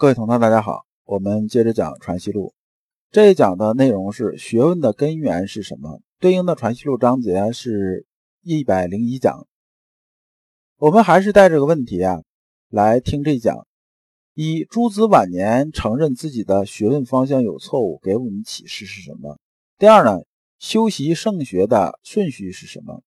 各位同道，大家好，我们接着讲《传习录》。这一讲的内容是学问的根源是什么？对应的《传习录》章节是一百零一讲。我们还是带这个问题啊来听这一讲。一、朱子晚年承认自己的学问方向有错误，给我们启示是什么？第二呢，修习圣学的顺序是什么？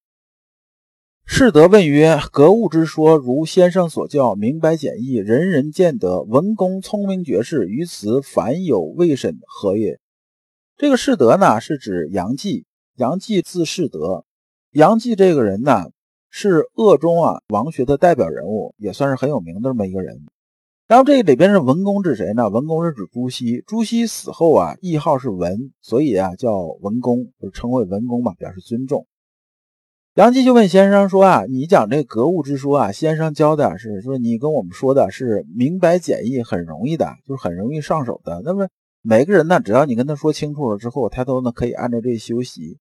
士德问曰：“格物之说，如先生所教，明白简易，人人见得。文公聪明绝世，于此反有未审，何也？”这个士德呢，是指杨继。杨继字士德。杨继这个人呢，是鄂中啊王学的代表人物，也算是很有名的这么一个人。然后这里边是文公指谁呢？文公是指朱熹。朱熹死后啊，谥号是文，所以啊叫文公，就称为文公嘛，表示尊重。杨继就问先生说：“啊，你讲这格物之说啊，先生教的是说你跟我们说的是明白简易，很容易的，就是很容易上手的。那么每个人呢，只要你跟他说清楚了之后，他都呢可以按照这修习。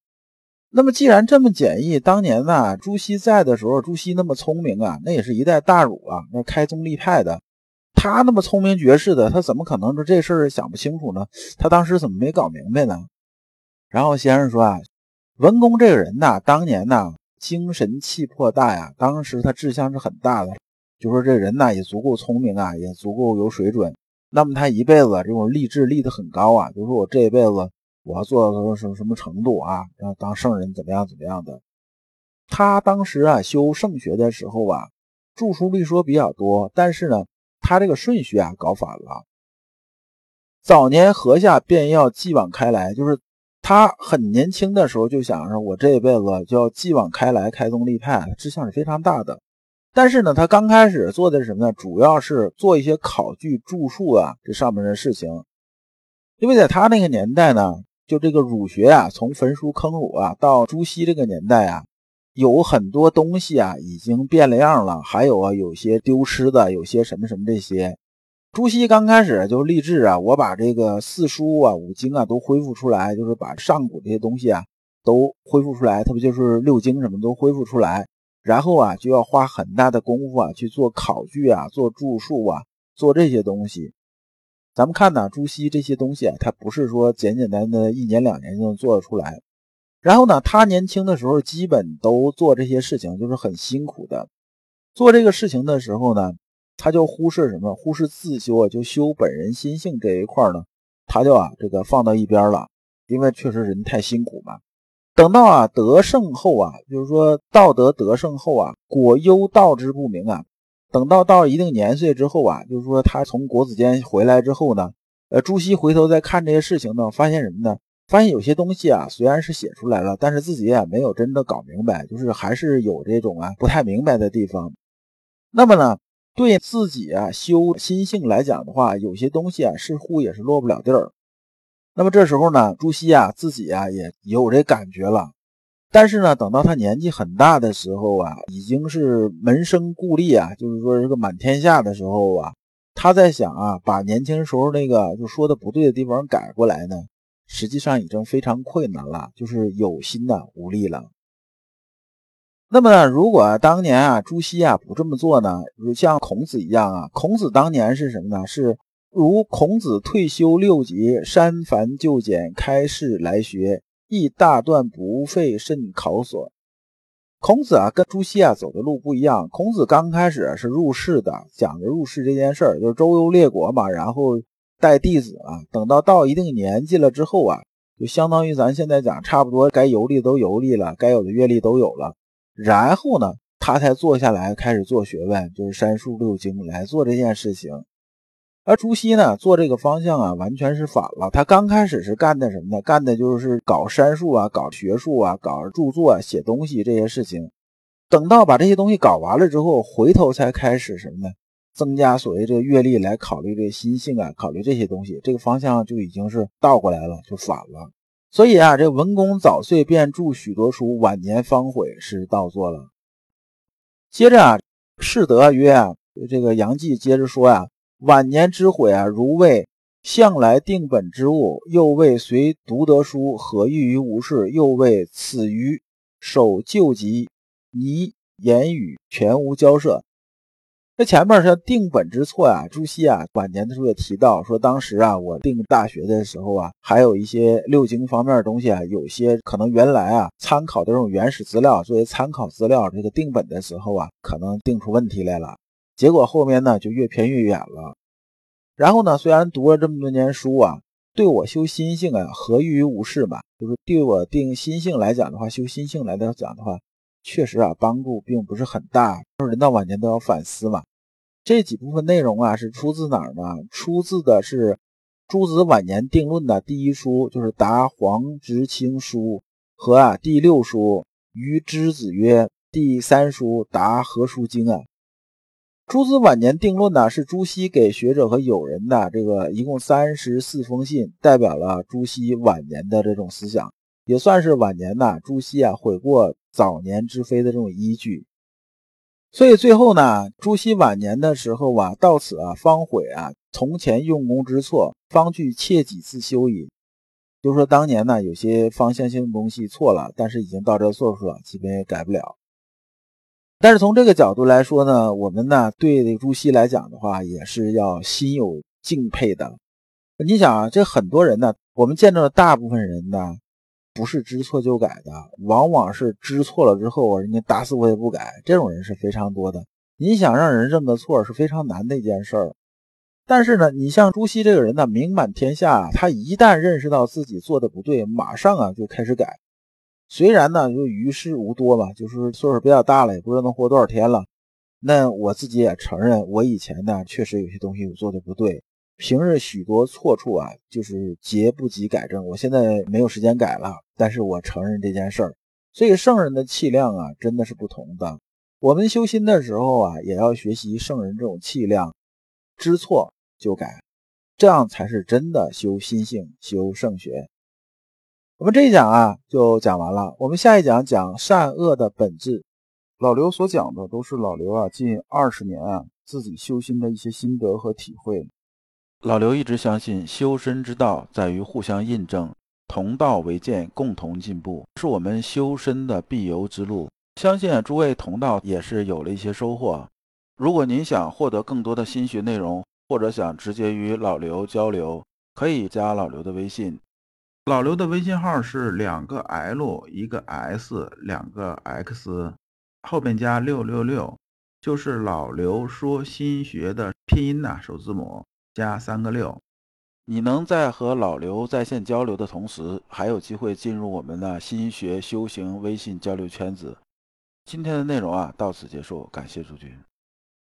那么既然这么简易，当年呢朱熹在的时候，朱熹那么聪明啊，那也是一代大儒啊，那开宗立派的，他那么聪明绝世的，他怎么可能说这事儿想不清楚呢？他当时怎么没搞明白呢？然后先生说啊，文公这个人呢，当年呢。”精神气魄大呀，当时他志向是很大的，就说这人呢也足够聪明啊，也足够有水准。那么他一辈子这种立志立得很高啊，就说我这一辈子我要做到什么什么程度啊，要当圣人怎么样怎么样的。他当时啊修圣学的时候啊，著书立说比较多，但是呢他这个顺序啊搞反了。早年河下便要继往开来，就是。他很年轻的时候就想着，我这一辈子就要继往开来，开宗立派，志向是非常大的。但是呢，他刚开始做的是什么呢？主要是做一些考据、著述啊，这上面的事情。因为在他那个年代呢，就这个儒学啊，从焚书坑儒啊，到朱熹这个年代啊，有很多东西啊，已经变了样了。还有啊，有些丢失的，有些什么什么这些。朱熹刚开始就立志啊，我把这个四书啊、五经啊都恢复出来，就是把上古这些东西啊都恢复出来，特别就是六经什么都恢复出来。然后啊，就要花很大的功夫啊去做考据啊、做著述啊、做这些东西。咱们看呢，朱熹这些东西啊，他不是说简简单单一年两年就能做得出来。然后呢，他年轻的时候基本都做这些事情，就是很辛苦的。做这个事情的时候呢。他就忽视什么？忽视自修啊，就修本人心性这一块呢，他就啊这个放到一边了，因为确实人太辛苦嘛。等到啊得胜后啊，就是说道德得胜后啊，果忧道之不明啊。等到到一定年岁之后啊，就是说他从国子监回来之后呢，呃，朱熹回头再看这些事情呢，发现什么呢？发现有些东西啊，虽然是写出来了，但是自己也没有真的搞明白，就是还是有这种啊不太明白的地方。那么呢？对自己啊修心性来讲的话，有些东西啊似乎也是落不了地儿。那么这时候呢，朱熹啊自己啊也有这感觉了。但是呢，等到他年纪很大的时候啊，已经是门生故吏啊，就是说这个满天下的时候啊，他在想啊，把年轻时候那个就说的不对的地方改过来呢，实际上已经非常困难了，就是有心的无力了。那么，如果当年啊，朱熹啊不这么做呢，如像孔子一样啊，孔子当年是什么呢？是如孔子退休六级，删繁就简，开示来学，亦大断不费甚考索。孔子啊，跟朱熹啊走的路不一样。孔子刚开始是入世的，讲的入世这件事儿，就是周游列国嘛，然后带弟子啊。等到到一定年纪了之后啊，就相当于咱现在讲，差不多该游历都游历了，该有的阅历都有了。然后呢，他才坐下来开始做学问，就是三书六经来做这件事情。而朱熹呢，做这个方向啊，完全是反了。他刚开始是干的什么呢？干的就是搞山术啊，搞学术啊，搞著作、啊、写东西这些事情。等到把这些东西搞完了之后，回头才开始什么呢？增加所谓这个阅历来考虑这个心性啊，考虑这些东西。这个方向就已经是倒过来了，就反了。所以啊，这文公早岁便著许多书，晚年方悔，是倒作了。接着啊，士德曰啊，这个杨继接着说呀，晚年之悔啊，如为向来定本之物，又为随读得书，何欲于无事？又为此于守旧疾，泥言语全无交涉。这前面是定本之错呀，朱熹啊晚年的时候也提到说，当时啊我定大学的时候啊，还有一些六经方面的东西啊，有些可能原来啊参考的这种原始资料作为参考资料，这个定本的时候啊，可能定出问题来了。结果后面呢就越偏越远了。然后呢，虽然读了这么多年书啊，对我修心性啊，何于无事嘛？就是对我定心性来讲的话，修心性来讲的话，确实啊帮助并不是很大。人到晚年都要反思嘛。这几部分内容啊，是出自哪儿呢？出自的是朱子晚年定论的第一书，就是《答黄直清书》和啊第六书《于之子曰》，第三书《答何书经》啊。朱子晚年定论呢，是朱熹给学者和友人的这个一共三十四封信，代表了朱熹晚年的这种思想，也算是晚年呢朱熹啊悔过早年之非的这种依据。所以最后呢，朱熹晚年的时候啊，到此啊方悔啊，从前用功之错，方具切己自修矣。就说当年呢，有些方向性的东西错了，但是已经到这岁数了，基本也改不了。但是从这个角度来说呢，我们呢对朱熹来讲的话，也是要心有敬佩的。你想啊，这很多人呢，我们见到的大部分人呢。不是知错就改的，往往是知错了之后，人家打死我也不改，这种人是非常多的。你想让人认个错是非常难的一件事儿。但是呢，你像朱熹这个人呢，名满天下，他一旦认识到自己做的不对，马上啊就开始改。虽然呢就于事无多吧，就是岁数比较大了，也不知道能活多少天了。那我自己也承认，我以前呢确实有些东西我做的不对。平日许多错处啊，就是劫不及改正。我现在没有时间改了，但是我承认这件事儿。所以圣人的气量啊，真的是不同的。我们修心的时候啊，也要学习圣人这种气量，知错就改，这样才是真的修心性、修圣学。我们这一讲啊，就讲完了。我们下一讲讲善恶的本质。老刘所讲的都是老刘啊近二十年啊自己修心的一些心得和体会。老刘一直相信，修身之道在于互相印证，同道为鉴，共同进步，是我们修身的必由之路。相信诸位同道也是有了一些收获。如果您想获得更多的心学内容，或者想直接与老刘交流，可以加老刘的微信。老刘的微信号是两个 L 一个 S 两个 X，后边加六六六，就是老刘说心学的拼音呐，首字母。加三个六，你能在和老刘在线交流的同时，还有机会进入我们的心学修行微信交流圈子。今天的内容啊，到此结束，感谢诸君。